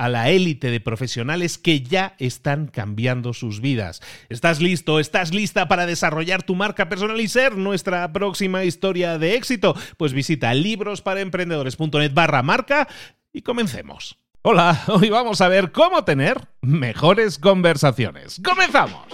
a la élite de profesionales que ya están cambiando sus vidas. ¿Estás listo? ¿Estás lista para desarrollar tu marca personal y ser nuestra próxima historia de éxito? Pues visita librosparaemprendedores.net barra marca y comencemos. Hola, hoy vamos a ver cómo tener mejores conversaciones. ¡Comenzamos!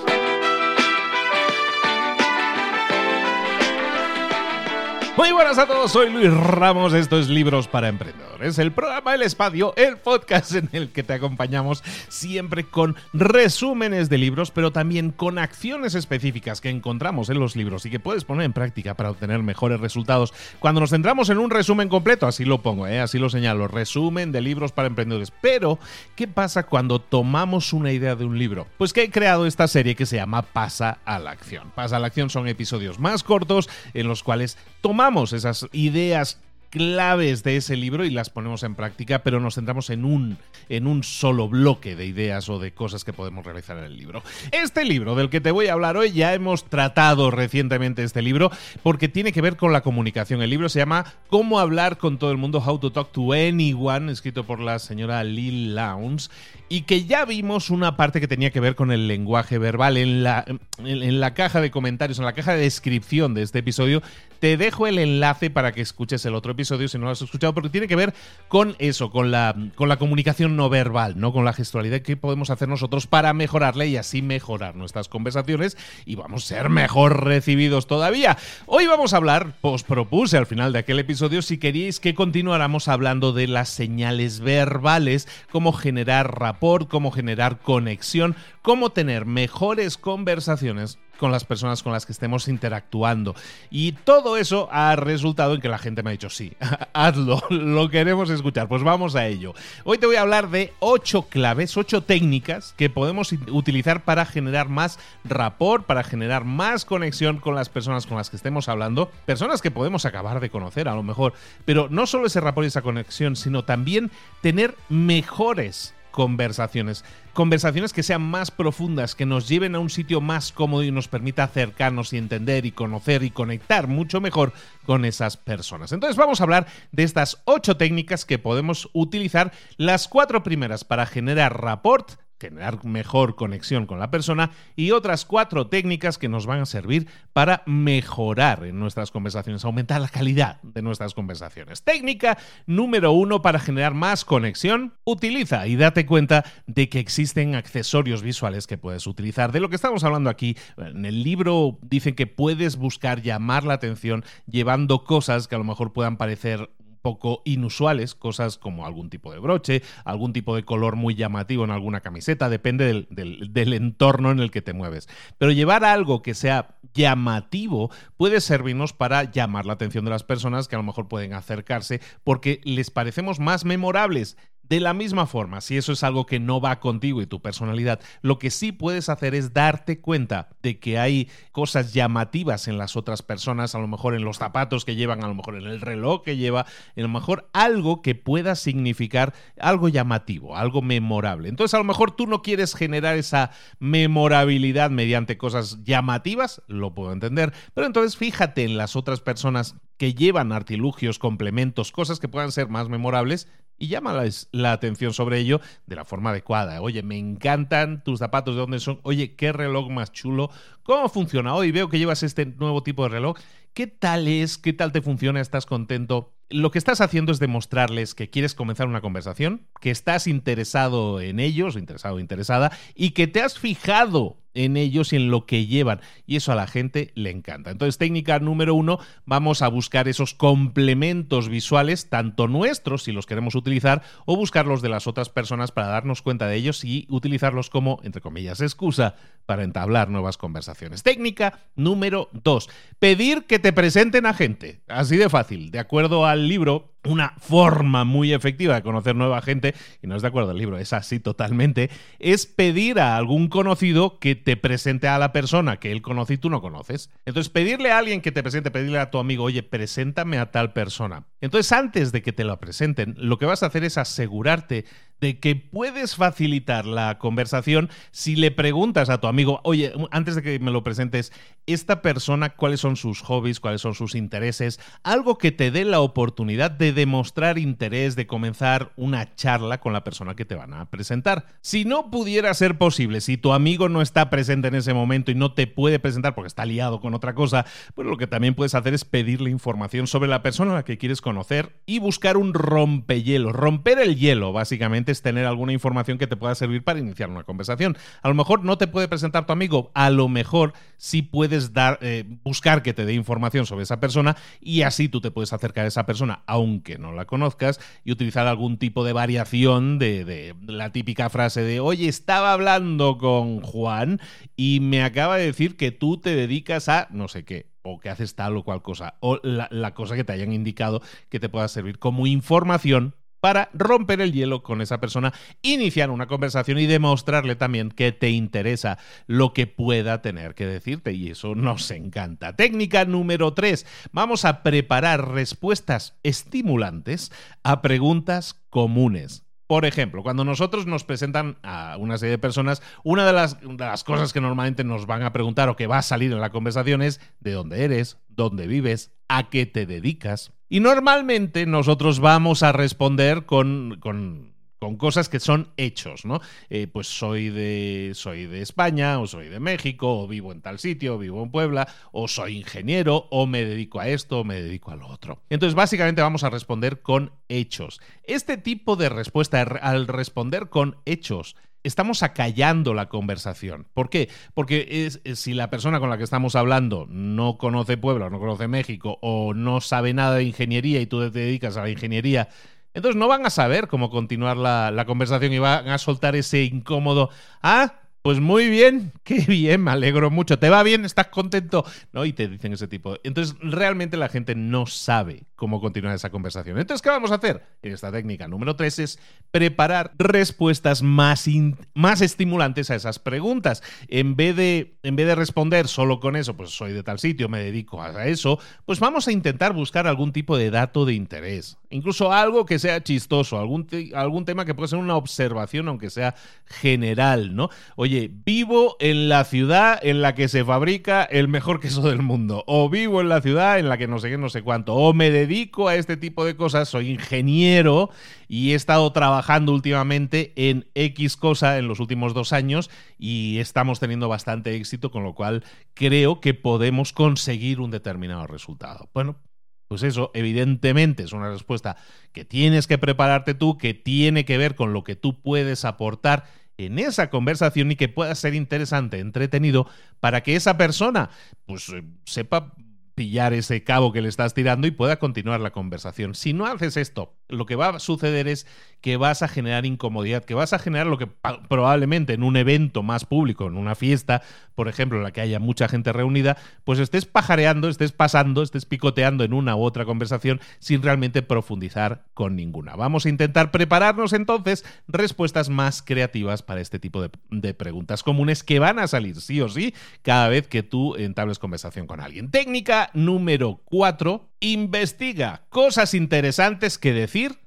Muy buenas a todos, soy Luis Ramos, esto es Libros para Emprendedores, el programa El Espacio, el podcast en el que te acompañamos siempre con resúmenes de libros, pero también con acciones específicas que encontramos en los libros y que puedes poner en práctica para obtener mejores resultados. Cuando nos centramos en un resumen completo, así lo pongo, ¿eh? así lo señalo, resumen de libros para emprendedores. Pero, ¿qué pasa cuando tomamos una idea de un libro? Pues que he creado esta serie que se llama Pasa a la Acción. Pasa a la Acción son episodios más cortos en los cuales tomamos esas ideas claves de ese libro y las ponemos en práctica, pero nos centramos en un, en un solo bloque de ideas o de cosas que podemos realizar en el libro. Este libro del que te voy a hablar hoy ya hemos tratado recientemente este libro porque tiene que ver con la comunicación. El libro se llama Cómo hablar con todo el mundo, How to Talk to Anyone, escrito por la señora Lil Lowndes, y que ya vimos una parte que tenía que ver con el lenguaje verbal en la, en la caja de comentarios, en la caja de descripción de este episodio. Te dejo el enlace para que escuches el otro episodio si no lo has escuchado, porque tiene que ver con eso, con la, con la comunicación no verbal, ¿no? Con la gestualidad que podemos hacer nosotros para mejorarla y así mejorar nuestras conversaciones y vamos a ser mejor recibidos todavía. Hoy vamos a hablar, os propuse al final de aquel episodio, si queríais que continuáramos hablando de las señales verbales, cómo generar rapport, cómo generar conexión, cómo tener mejores conversaciones con las personas con las que estemos interactuando. Y todo eso ha resultado en que la gente me ha dicho, sí, hazlo, lo queremos escuchar. Pues vamos a ello. Hoy te voy a hablar de ocho claves, ocho técnicas que podemos utilizar para generar más rapport, para generar más conexión con las personas con las que estemos hablando, personas que podemos acabar de conocer a lo mejor, pero no solo ese rapport y esa conexión, sino también tener mejores conversaciones. Conversaciones que sean más profundas, que nos lleven a un sitio más cómodo y nos permita acercarnos y entender y conocer y conectar mucho mejor con esas personas. Entonces vamos a hablar de estas ocho técnicas que podemos utilizar. Las cuatro primeras para generar rapport, generar mejor conexión con la persona y otras cuatro técnicas que nos van a servir para mejorar en nuestras conversaciones, aumentar la calidad de nuestras conversaciones. Técnica número uno para generar más conexión, utiliza y date cuenta de que existen accesorios visuales que puedes utilizar. De lo que estamos hablando aquí, en el libro dicen que puedes buscar llamar la atención llevando cosas que a lo mejor puedan parecer poco inusuales, cosas como algún tipo de broche, algún tipo de color muy llamativo en alguna camiseta, depende del, entorno en el que te mueves. Pero llevar algo que sea llamativo puede servirnos para llamar la atención de las personas que a lo mejor pueden acercarse porque les parecemos más memorables De la misma forma, si eso es algo que no va contigo y tu personalidad, lo que sí puedes hacer es darte cuenta de que hay cosas llamativas en las otras personas, a lo mejor en los zapatos que llevan, a lo mejor en el reloj que lleva, a lo mejor algo que pueda significar algo llamativo, algo memorable. Entonces, a lo mejor tú no quieres generar esa memorabilidad mediante cosas llamativas, lo puedo entender, pero entonces fíjate en las otras personas que llevan artilugios, complementos, cosas que puedan ser más memorables y llámales la atención sobre ello de la forma adecuada. Oye, me encantan tus zapatos, ¿de dónde son? Oye, qué reloj más chulo. ¿Cómo funciona? Hoy veo que llevas este nuevo tipo de reloj. ¿Qué tal es? ¿Qué tal te funciona? ¿Estás contento? Lo que estás haciendo es demostrarles que quieres comenzar una conversación, que estás interesado en ellos, interesado interesada, y que te has fijado en ellos y en lo que llevan. Y eso a la gente le encanta. Entonces, técnica número uno, vamos a buscar esos complementos visuales, tanto nuestros, si los queremos utilizar, o buscar los de las otras personas para darnos cuenta de ellos y utilizarlos como, entre comillas, excusa para entablar nuevas conversaciones. Técnica número dos, pedir que te presenten a gente. Así de fácil. De acuerdo al libro una forma muy efectiva de conocer nueva gente, y no es de acuerdo el libro, es así totalmente, es pedir a algún conocido que te presente a la persona que él conoce y tú no conoces. Entonces, pedirle a alguien que te presente, pedirle a tu amigo, oye, preséntame a tal persona. Entonces, antes de que te lo presenten, lo que vas a hacer es asegurarte de que puedes facilitar la conversación si le preguntas a tu amigo, oye, antes de que me lo presentes, esta persona, cuáles son sus hobbies, cuáles son sus intereses, algo que te dé la oportunidad de demostrar interés, de comenzar una charla con la persona que te van a presentar. Si no pudiera ser posible, si tu amigo no está presente en ese momento y no te puede presentar porque está liado con otra cosa, pues lo que también puedes hacer es pedirle información sobre la persona a la que quieres conocer y buscar un rompehielo, romper el hielo, básicamente tener alguna información que te pueda servir para iniciar una conversación. A lo mejor no te puede presentar tu amigo, a lo mejor sí puedes dar, eh, buscar que te dé información sobre esa persona y así tú te puedes acercar a esa persona, aunque no la conozcas, y utilizar algún tipo de variación de, la típica frase de, oye, estaba hablando con Juan y me acaba de decir que tú te dedicas a no sé qué o que haces tal o cual cosa, o la, cosa que te hayan indicado que te pueda servir como información para romper el hielo con esa persona, iniciar una conversación y demostrarle también que te interesa lo que pueda tener que decirte y eso nos encanta. Técnica número 3. Vamos a preparar respuestas estimulantes a preguntas comunes. Por ejemplo, cuando nosotros nos presentan a una serie de personas, una de las, de las, cosas que normalmente nos van a preguntar o que va a salir en la conversación es de dónde eres, dónde vives, a qué te dedicas. Y normalmente nosotros vamos a responder con, con, con cosas que son hechos, ¿no? Eh, pues soy de, soy de España, o soy de México, o vivo en tal sitio, o vivo en Puebla, o soy ingeniero, o me dedico a esto, o me dedico a lo otro. Entonces, básicamente vamos a responder con hechos. Este tipo de respuesta, al responder con hechos, estamos acallando la conversación. ¿Por qué? Porque si la persona con la que estamos hablando no conoce Puebla, no conoce México o no sabe nada de ingeniería y tú te dedicas a la ingeniería, entonces no van a saber cómo continuar la, la conversación y van a soltar ese incómodo. Ah, pues muy bien, qué bien, me alegro mucho. ¿Te va bien? ¿Estás contento? ¿No? Y te dicen ese tipo. Entonces, realmente la gente no sabe cómo continuar esa conversación. Entonces, ¿qué vamos a hacer? En esta técnica número 3 es preparar respuestas más, más estimulantes a esas preguntas. En vez, de, en vez de responder solo con eso, pues soy de tal sitio, me dedico a eso, pues vamos a intentar buscar algún tipo de dato de interés. Incluso algo que sea chistoso, algún, algún tema que pueda ser una observación, aunque sea general, ¿no? Oye, vivo en la ciudad en la que se fabrica el mejor queso del mundo, o vivo en la ciudad en la que no sé qué, no sé cuánto, o me dedico a este tipo de cosas, soy ingeniero y he estado trabajando últimamente en X cosa en los últimos dos años y estamos teniendo bastante éxito, con lo cual creo que podemos conseguir un determinado resultado. Bueno, pues eso, evidentemente, es una respuesta que tienes que prepararte tú, que tiene que ver con lo que tú puedes aportar en esa conversación y que pueda ser interesante, entretenido, para que esa persona pues eh, sepa pillar ese cabo que le estás tirando y pueda continuar la conversación. Si no haces esto, lo que va a suceder es que vas a generar incomodidad, que vas a generar lo que probablemente en un evento más público, en una fiesta, por ejemplo, en la que haya mucha gente reunida, pues estés pajareando, estés pasando, estés picoteando en una u otra conversación sin realmente profundizar con ninguna. Vamos a intentar prepararnos entonces respuestas más creativas para este tipo de, de preguntas comunes que van a salir sí o sí cada vez que tú entables conversación con alguien. Técnica número 4, investiga cosas interesantes que decir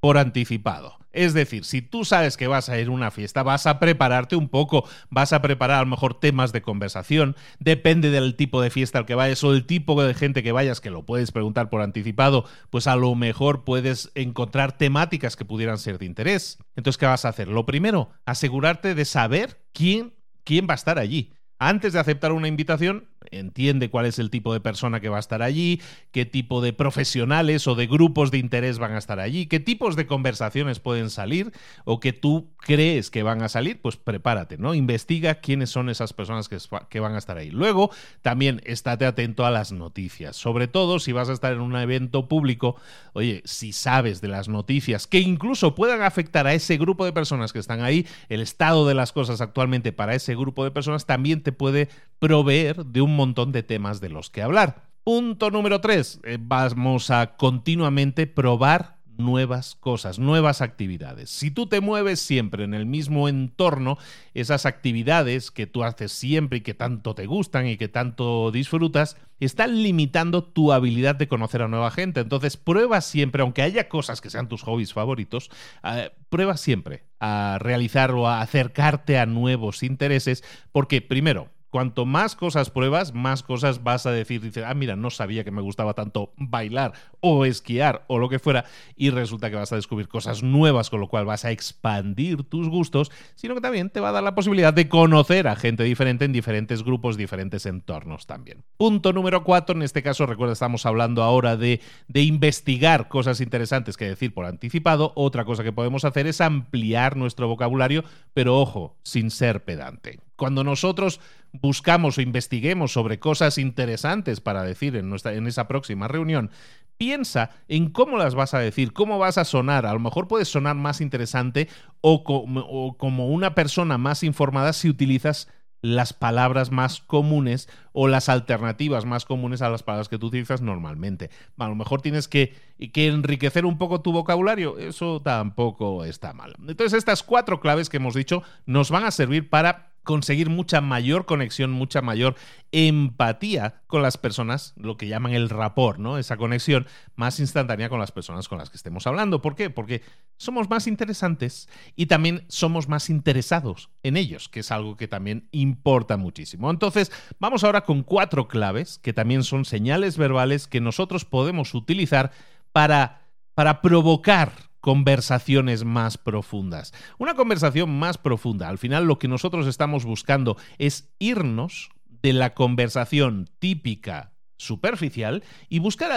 por anticipado. Es decir, si tú sabes que vas a ir a una fiesta, vas a prepararte un poco, vas a preparar a lo mejor temas de conversación, depende del tipo de fiesta al que vayas o el tipo de gente que vayas, que lo puedes preguntar por anticipado, pues a lo mejor puedes encontrar temáticas que pudieran ser de interés. Entonces, ¿qué vas a hacer? Lo primero, asegurarte de saber quién, quién va a estar allí. Antes de aceptar una invitación, entiende cuál es el tipo de persona que va a estar allí, qué tipo de profesionales o de grupos de interés van a estar allí, qué tipos de conversaciones pueden salir o que tú crees que van a salir, pues prepárate, ¿no? Investiga quiénes son esas personas que, van a estar ahí. Luego, también estate atento a las noticias, sobre todo si vas a estar en un evento público, oye, si sabes de las noticias que incluso puedan afectar a ese grupo de personas que están ahí, el estado de las cosas actualmente para ese grupo de personas también te puede proveer de un montón de temas de los que hablar. Punto número 3. Eh, vamos a continuamente probar nuevas cosas, nuevas actividades. Si tú te mueves siempre en el mismo entorno, esas actividades que tú haces siempre y que tanto te gustan y que tanto disfrutas, están limitando tu habilidad de conocer a nueva gente. Entonces, prueba siempre, aunque haya cosas que sean tus hobbies favoritos, eh, prueba siempre a realizar o a acercarte a nuevos intereses, porque primero, cuanto más cosas pruebas, más cosas vas a decir, dices, ah, mira, no sabía que me gustaba tanto bailar o esquiar o lo que fuera, y resulta que vas a descubrir cosas nuevas, con lo cual vas a expandir tus gustos, sino que también te va a dar la posibilidad de conocer a gente diferente en diferentes grupos, diferentes entornos también. Punto número cuatro, en este caso, recuerda, estamos hablando ahora de, de investigar cosas interesantes que decir por anticipado. Otra cosa que podemos hacer es ampliar nuestro vocabulario, pero ojo, sin ser pedante. Cuando nosotros buscamos o investiguemos sobre cosas interesantes para decir en, nuestra, en esa próxima reunión, piensa en cómo las vas a decir, cómo vas a sonar. A lo mejor puedes sonar más interesante o como, una persona más informada si utilizas las palabras más comunes o las alternativas más comunes a las palabras que tú utilizas normalmente. A lo mejor tienes que, que, enriquecer un poco tu vocabulario, eso tampoco está mal. Entonces estas cuatro claves que hemos dicho nos van a servir para conseguir mucha mayor conexión, mucha mayor empatía con las personas, lo que llaman el rapor, ¿no? Esa conexión más instantánea con las personas con las que estemos hablando. ¿Por qué? Porque somos más interesantes y también somos más interesados en ellos, que es algo que también importa muchísimo. Entonces, vamos ahora con cuatro claves, que también son señales verbales que nosotros podemos utilizar para, para provocar conversaciones más profundas. Una conversación más profunda. Al final lo que nosotros estamos buscando es irnos de la conversación típica superficial y buscar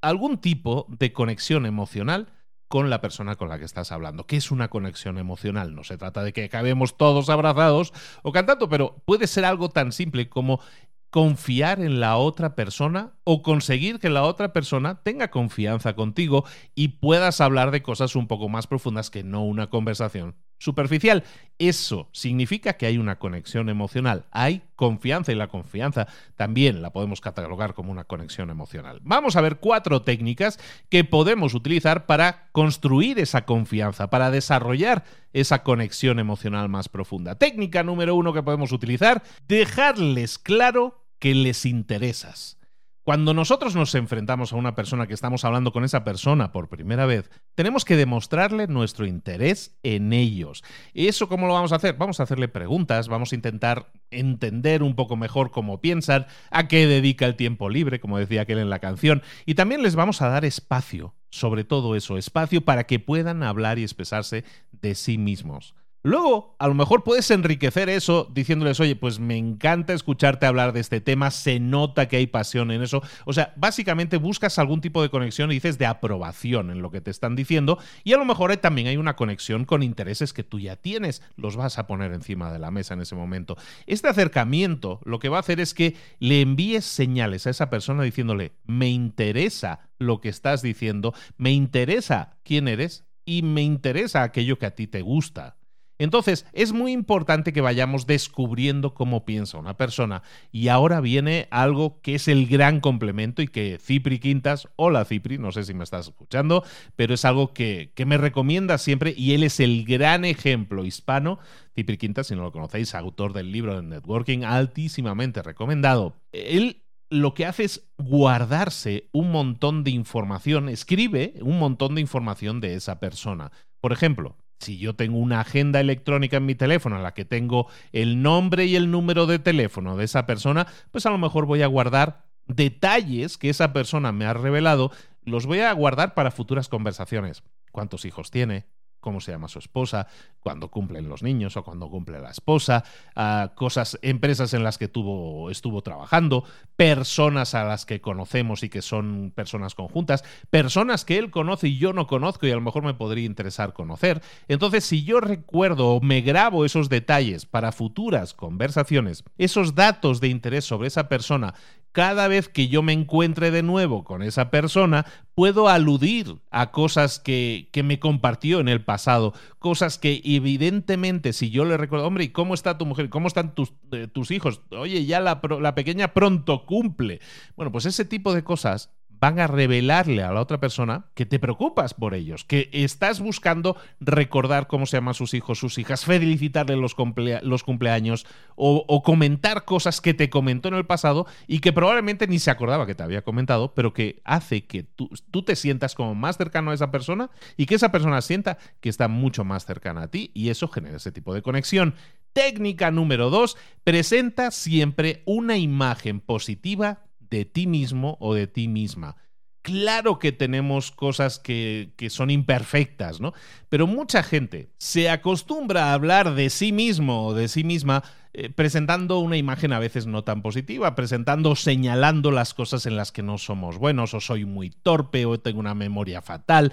algún tipo de conexión emocional con la persona con la que estás hablando. ¿Qué es una conexión emocional? No se trata de que acabemos todos abrazados o cantando, pero puede ser algo tan simple como confiar en la otra persona o conseguir que la otra persona tenga confianza contigo y puedas hablar de cosas un poco más profundas que no una conversación superficial. Eso significa que hay una conexión emocional, hay confianza y la confianza también la podemos catalogar como una conexión emocional. Vamos a ver cuatro técnicas que podemos utilizar para construir esa confianza, para desarrollar esa conexión emocional más profunda. Técnica número uno que podemos utilizar, dejarles claro que les interesas. Cuando nosotros nos enfrentamos a una persona que estamos hablando con esa persona por primera vez, tenemos que demostrarle nuestro interés en ellos. ¿Y eso cómo lo vamos a hacer? Vamos a hacerle preguntas, vamos a intentar entender un poco mejor cómo piensan, a qué dedica el tiempo libre, como decía aquel en la canción, y también les vamos a dar espacio, sobre todo eso, espacio para que puedan hablar y expresarse de sí mismos. Luego, a lo mejor puedes enriquecer eso diciéndoles, oye, pues me encanta escucharte hablar de este tema, se nota que hay pasión en eso. O sea, básicamente buscas algún tipo de conexión y dices de aprobación en lo que te están diciendo y a lo mejor también hay una conexión con intereses que tú ya tienes, los vas a poner encima de la mesa en ese momento. Este acercamiento lo que va a hacer es que le envíes señales a esa persona diciéndole, me interesa lo que estás diciendo, me interesa quién eres y me interesa aquello que a ti te gusta. Entonces, es muy importante que vayamos descubriendo cómo piensa una persona. Y ahora viene algo que es el gran complemento y que Cipri Quintas, hola Cipri, no sé si me estás escuchando, pero es algo que, que me recomienda siempre y él es el gran ejemplo hispano. Cipri Quintas, si no lo conocéis, autor del libro de Networking, altísimamente recomendado. Él lo que hace es guardarse un montón de información, escribe un montón de información de esa persona. Por ejemplo, si yo tengo una agenda electrónica en mi teléfono en la que tengo el nombre y el número de teléfono de esa persona, pues a lo mejor voy a guardar detalles que esa persona me ha revelado, los voy a guardar para futuras conversaciones. ¿Cuántos hijos tiene? Cómo se llama su esposa, cuando cumplen los niños o cuando cumple la esposa, cosas, empresas en las que tuvo, estuvo trabajando, personas a las que conocemos y que son personas conjuntas, personas que él conoce y yo no conozco y a lo mejor me podría interesar conocer. Entonces, si yo recuerdo o me grabo esos detalles para futuras conversaciones, esos datos de interés sobre esa persona cada vez que yo me encuentre de nuevo con esa persona, puedo aludir a cosas que, que, me compartió en el pasado, cosas que evidentemente si yo le recuerdo, hombre, ¿y cómo está tu mujer? ¿Cómo están tus, eh, tus hijos? Oye, ya la, la pequeña pronto cumple. Bueno, pues ese tipo de cosas van a revelarle a la otra persona que te preocupas por ellos, que estás buscando recordar cómo se llaman sus hijos, sus hijas, felicitarle los, los cumpleaños o, comentar cosas que te comentó en el pasado y que probablemente ni se acordaba que te había comentado, pero que hace que tú, tú te sientas como más cercano a esa persona y que esa persona sienta que está mucho más cercana a ti y eso genera ese tipo de conexión. Técnica número dos, presenta siempre una imagen positiva de ti mismo o de ti misma. Claro que tenemos cosas que, son imperfectas, ¿no? Pero mucha gente se acostumbra a hablar de sí mismo o de sí misma eh, presentando una imagen a veces no tan positiva, presentando, señalando las cosas en las que no somos buenos, o soy muy torpe, o tengo una memoria fatal.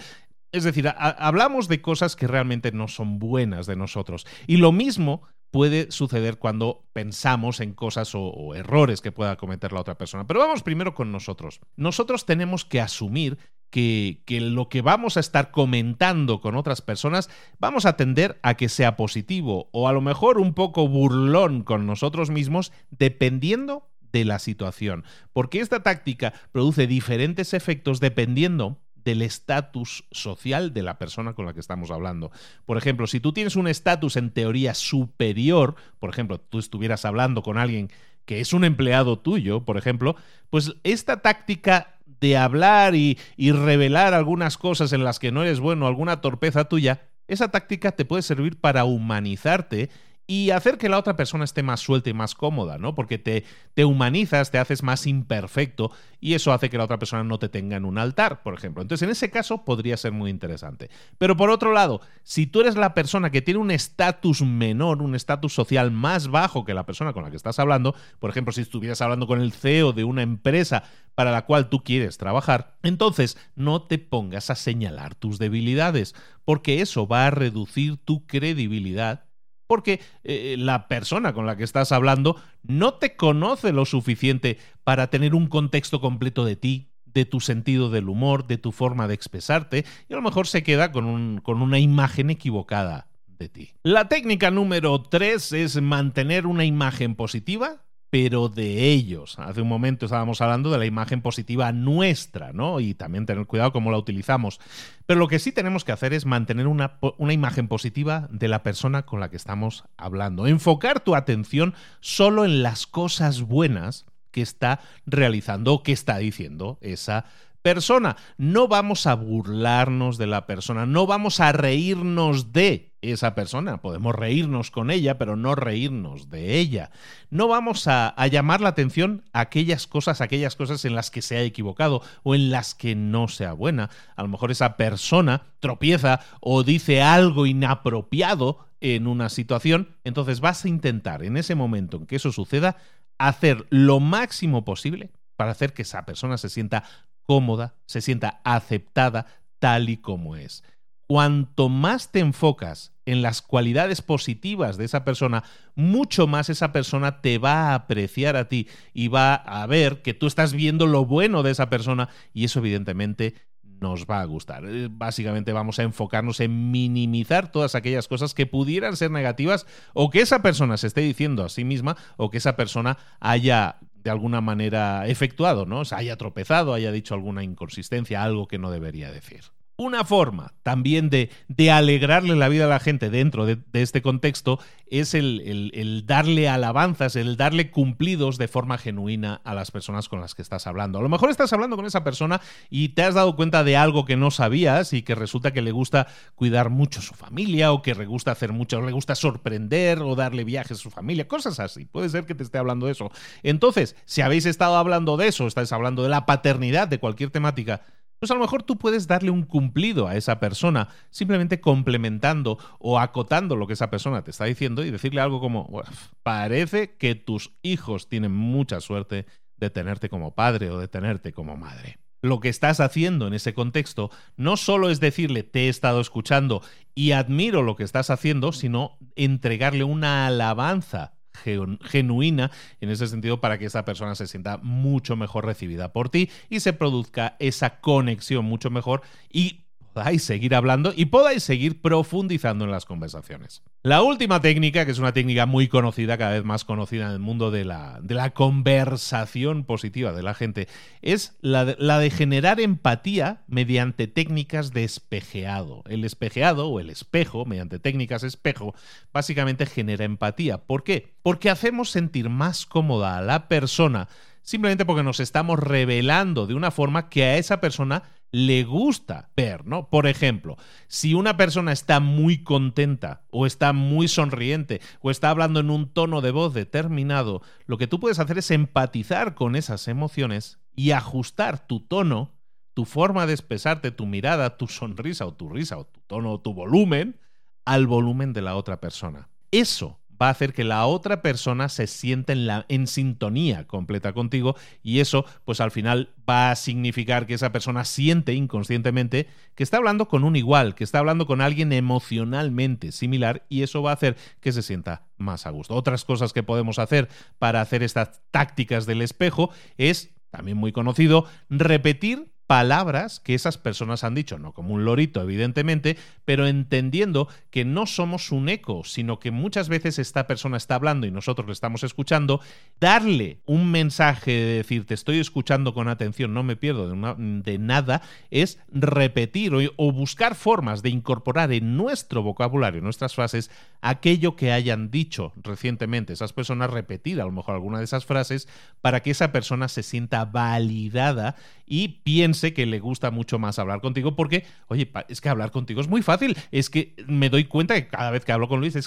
Es decir, hablamos de cosas que realmente no son buenas de nosotros. Y lo mismo puede suceder cuando pensamos en cosas o, errores que pueda cometer la otra persona. Pero vamos primero con nosotros. Nosotros tenemos que asumir que, que, lo que vamos a estar comentando con otras personas vamos a tender a que sea positivo o a lo mejor un poco burlón con nosotros mismos dependiendo de la situación. Porque esta táctica produce diferentes efectos dependiendo del estatus social de la persona con la que estamos hablando. Por ejemplo, si tú tienes un estatus en teoría superior, por ejemplo, tú estuvieras hablando con alguien que es un empleado tuyo, por ejemplo, pues esta táctica de hablar y, revelar algunas cosas en las que no eres bueno, alguna torpeza tuya, esa táctica te puede servir para humanizarte y hacer que la otra persona esté más suelta y más cómoda, ¿no? Porque te, te humanizas, te haces más imperfecto y eso hace que la otra persona no te tenga en un altar, por ejemplo. Entonces, en ese caso podría ser muy interesante. Pero por otro lado, si tú eres la persona que tiene un estatus menor, un estatus social más bajo que la persona con la que estás hablando, por ejemplo, si estuvieras hablando con el CEO de una empresa para la cual tú quieres trabajar, entonces no te pongas a señalar tus debilidades, porque eso va a reducir tu credibilidad porque eh, la persona con la que estás hablando no te conoce lo suficiente para tener un contexto completo de ti, de tu sentido del humor, de tu forma de expresarte, y a lo mejor se queda con, con una imagen equivocada de ti. La técnica número 3 es mantener una imagen positiva pero de ellos. Hace un momento estábamos hablando de la imagen positiva nuestra, ¿no? Y también tener cuidado cómo la utilizamos. Pero lo que sí tenemos que hacer es mantener una, imagen positiva de la persona con la que estamos hablando. Enfocar tu atención solo en las cosas buenas que está realizando o que está diciendo esa persona. No vamos a burlarnos de la persona, no vamos a reírnos de esa persona. Podemos reírnos con ella, pero no reírnos de ella. No vamos a, llamar la atención a aquellas cosas, aquellas cosas en las que se ha equivocado o en las que no sea buena. A lo mejor esa persona tropieza o dice algo inapropiado en una situación, entonces vas a intentar en ese momento en que eso suceda hacer lo máximo posible para hacer que esa persona se sienta cómoda, se sienta aceptada tal y como es. Cuanto más te enfocas en las cualidades positivas de esa persona, mucho más esa persona te va a apreciar a ti y va a ver que tú estás viendo lo bueno de esa persona y eso evidentemente nos va a gustar. Eh, básicamente vamos a enfocarnos en minimizar todas aquellas cosas que pudieran ser negativas o que esa persona se esté diciendo a sí misma o que esa persona haya de alguna manera efectuado, ¿no? O sea, haya tropezado, haya dicho alguna inconsistencia, algo que no debería decir. Una forma también de, de, alegrarle la vida a la gente dentro de, este contexto es el, el, darle alabanzas, el darle cumplidos de forma genuina a las personas con las que estás hablando. A lo mejor estás hablando con esa persona y te has dado cuenta de algo que no sabías y que resulta que le gusta cuidar mucho a su familia o que le gusta hacer mucho, o le gusta sorprender o darle viajes a su familia, cosas así. Puede ser que te esté hablando de eso. Entonces, si habéis estado hablando de eso, estáis hablando de la paternidad, de cualquier temática, pues a lo mejor tú puedes darle un cumplido a esa persona, simplemente complementando o acotando lo que esa persona te está diciendo y decirle algo como, parece que tus hijos tienen mucha suerte de tenerte como padre o de tenerte como madre. Lo que estás haciendo en ese contexto no solo es decirle te he estado escuchando y admiro lo que estás haciendo, sino entregarle una alabanza genuina en ese sentido para que esa persona se sienta mucho mejor recibida por ti y se produzca esa conexión mucho mejor y podáis seguir hablando y podáis seguir profundizando en las conversaciones. La última técnica, que es una técnica muy conocida, cada vez más conocida en el mundo de la, de la conversación positiva de la gente, es la de, la de generar empatía mediante técnicas de espejeado. El espejeado o el espejo, mediante técnicas espejo, básicamente genera empatía. ¿Por qué? Porque hacemos sentir más cómoda a la persona simplemente porque nos estamos revelando de una forma que a esa persona le gusta ver, ¿no? Por ejemplo, si una persona está muy contenta o está muy sonriente o está hablando en un tono de voz determinado, lo que tú puedes hacer es empatizar con esas emociones y ajustar tu tono, tu forma de expresarte, tu mirada, tu sonrisa o tu risa o tu tono o tu volumen al volumen de la otra persona. Eso va a hacer que la otra persona se sienta en, la, en sintonía completa contigo y eso pues al final va a significar que esa persona siente inconscientemente que está hablando con un igual, que está hablando con alguien emocionalmente similar y eso va a hacer que se sienta más a gusto. Otras cosas que podemos hacer para hacer estas tácticas del espejo es, también muy conocido, repetir palabras que esas personas han dicho, no como un lorito, evidentemente, pero entendiendo que no somos un eco, sino que muchas veces esta persona está hablando y nosotros le estamos escuchando, darle un mensaje de decir te estoy escuchando con atención, no me pierdo de, nada, es repetir o, buscar formas de incorporar en nuestro vocabulario, en nuestras frases, aquello que hayan dicho recientemente esas personas, repetir a lo mejor alguna de esas frases para que esa persona se sienta validada y piense que le gusta mucho más hablar contigo porque, oye, es que hablar contigo es muy fácil. Es que me doy cuenta que cada vez que hablo con Luis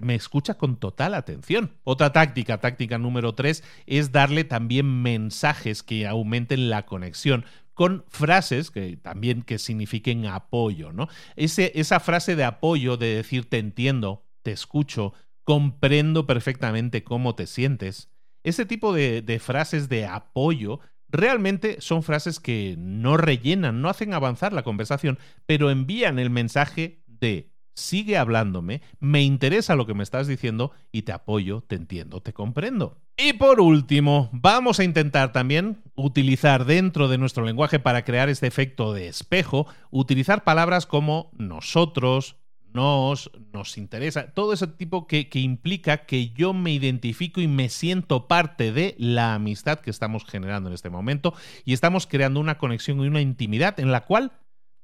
me escucha con total atención. Otra táctica, táctica número tres, es darle también mensajes que aumenten la conexión con frases que también que signifiquen apoyo, ¿no? Ese, esa frase de apoyo de decir te entiendo, te escucho, comprendo perfectamente cómo te sientes. Ese tipo de frases de apoyo Realmente son frases que no rellenan, no hacen avanzar la conversación, pero envían el mensaje de sigue hablándome, me interesa lo que me estás diciendo y te apoyo, te entiendo, te comprendo. Y por último, vamos a intentar también utilizar dentro de nuestro lenguaje para crear este efecto de espejo, utilizar palabras como nosotros, nos, nos interesa, todo ese tipo que, que, implica que yo me identifico y me siento parte de la amistad que estamos generando en este momento. Y estamos creando una conexión y una intimidad en la cual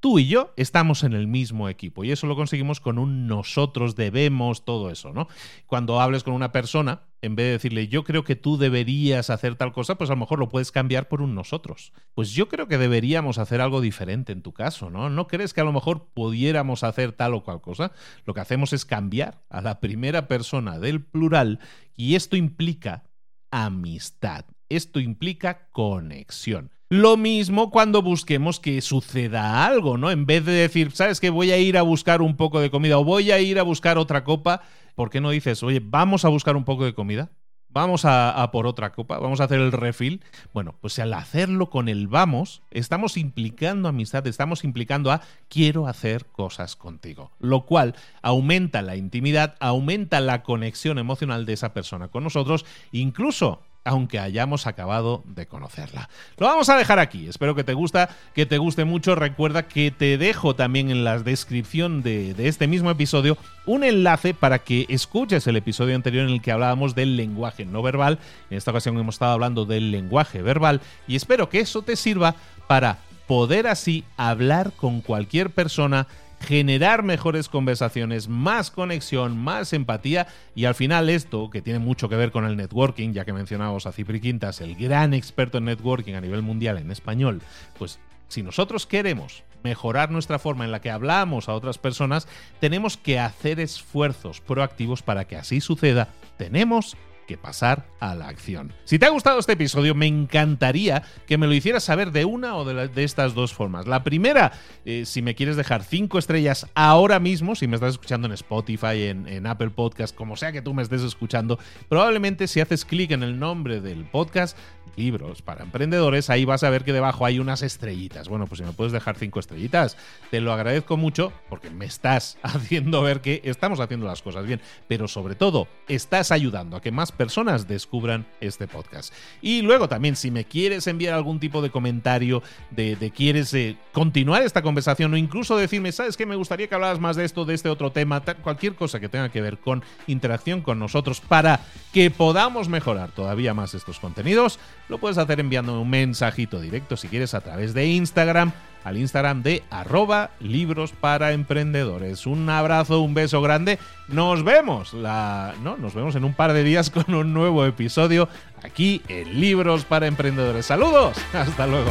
tú y yo estamos en el mismo equipo y eso lo conseguimos con un nosotros debemos, todo eso, ¿no? Cuando hables con una persona, en vez de decirle yo creo que tú deberías hacer tal cosa, pues a lo mejor lo puedes cambiar por un nosotros. Pues yo creo que deberíamos hacer algo diferente en tu caso, ¿no? ¿No crees que a lo mejor pudiéramos hacer tal o cual cosa? Lo que hacemos es cambiar a la primera persona del plural y esto implica amistad, esto implica conexión. Lo mismo cuando busquemos que suceda algo, ¿no? En vez de decir, ¿sabes qué? Voy a ir a buscar un poco de comida o voy a ir a buscar otra copa, ¿por qué no dices, oye, vamos a buscar un poco de comida? Vamos a, por otra copa, vamos a hacer el refill. Bueno, pues al hacerlo con el vamos, estamos implicando amistad, estamos implicando a quiero hacer cosas contigo. Lo cual aumenta la intimidad, aumenta la conexión emocional de esa persona con nosotros, incluso aunque hayamos acabado de conocerla. Lo vamos a dejar aquí. Espero que te gusta, que te guste mucho. Recuerda que te dejo también en la descripción de, de, este mismo episodio un enlace para que escuches el episodio anterior en el que hablábamos del lenguaje no verbal. En esta ocasión hemos estado hablando del lenguaje verbal y espero que eso te sirva para poder así hablar con cualquier persona generar mejores conversaciones, más conexión, más empatía y al final esto, que tiene mucho que ver con el networking, ya que mencionamos a Cipri Quintas, el gran experto en networking a nivel mundial en español, pues si nosotros queremos mejorar nuestra forma en la que hablamos a otras personas, tenemos que hacer esfuerzos proactivos para que así suceda. Tenemos que pasar a la acción. Si te ha gustado este episodio, me encantaría que me lo hicieras saber de una o de, estas dos formas. La primera, eh, si me quieres dejar cinco estrellas ahora mismo, si me estás escuchando en Spotify, en, en Apple Podcast, como sea que tú me estés escuchando, probablemente si haces clic en el nombre del podcast, libros para emprendedores, ahí vas a ver que debajo hay unas estrellitas. Bueno, pues si me puedes dejar cinco estrellitas, te lo agradezco mucho porque me estás haciendo ver que estamos haciendo las cosas bien, pero sobre todo estás ayudando a que más personas descubran este podcast. Y luego también, si me quieres enviar algún tipo de comentario, de, quieres eh, continuar esta conversación o incluso decirme, ¿sabes qué? Me gustaría que hablaras más de esto, de este otro tema, cualquier cosa que tenga que ver con interacción con nosotros para que podamos mejorar todavía más estos contenidos, lo puedes hacer enviándome un mensajito directo si quieres a través de Instagram, al Instagram de arroba libros para emprendedores. Un abrazo, un beso grande. Nos vemos, no, nos vemos en un par de días con un nuevo episodio aquí en Libros para Emprendedores. Saludos, hasta luego.